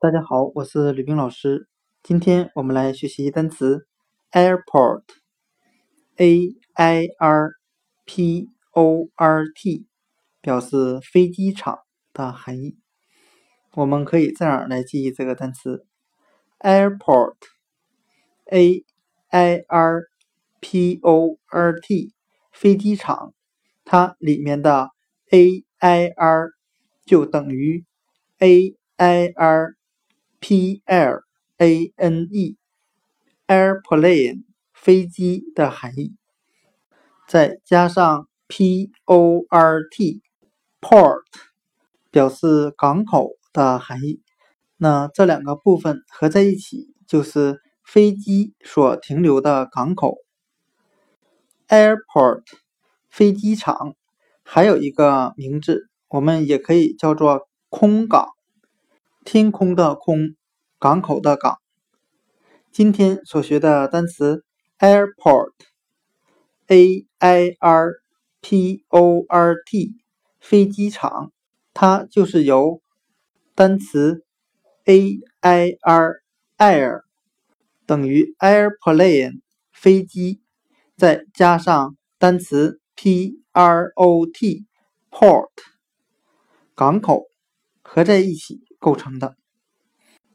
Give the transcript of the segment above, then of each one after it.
大家好，我是吕冰老师。今天我们来学习单词 airport，a i r p o r t，表示飞机场的含义。我们可以这样来记忆这个单词 airport，a i r p o r t，飞机场，它里面的 a i r 就等于 a i r p l a n e，airplane 飞机的含义，再加上 p o r t，port 表示港口的含义。那这两个部分合在一起就是飞机所停留的港口。airport 飞机场还有一个名字，我们也可以叫做空港。天空的空，港口的港。今天所学的单词 airport，a i r p o r t，飞机场，它就是由单词 a i r air 等于 airplane 飞机，再加上单词 p r o t port 港口合在一起。构成的。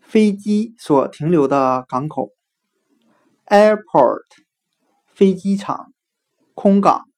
飞机所停留的港口，airport，飞机场，空港。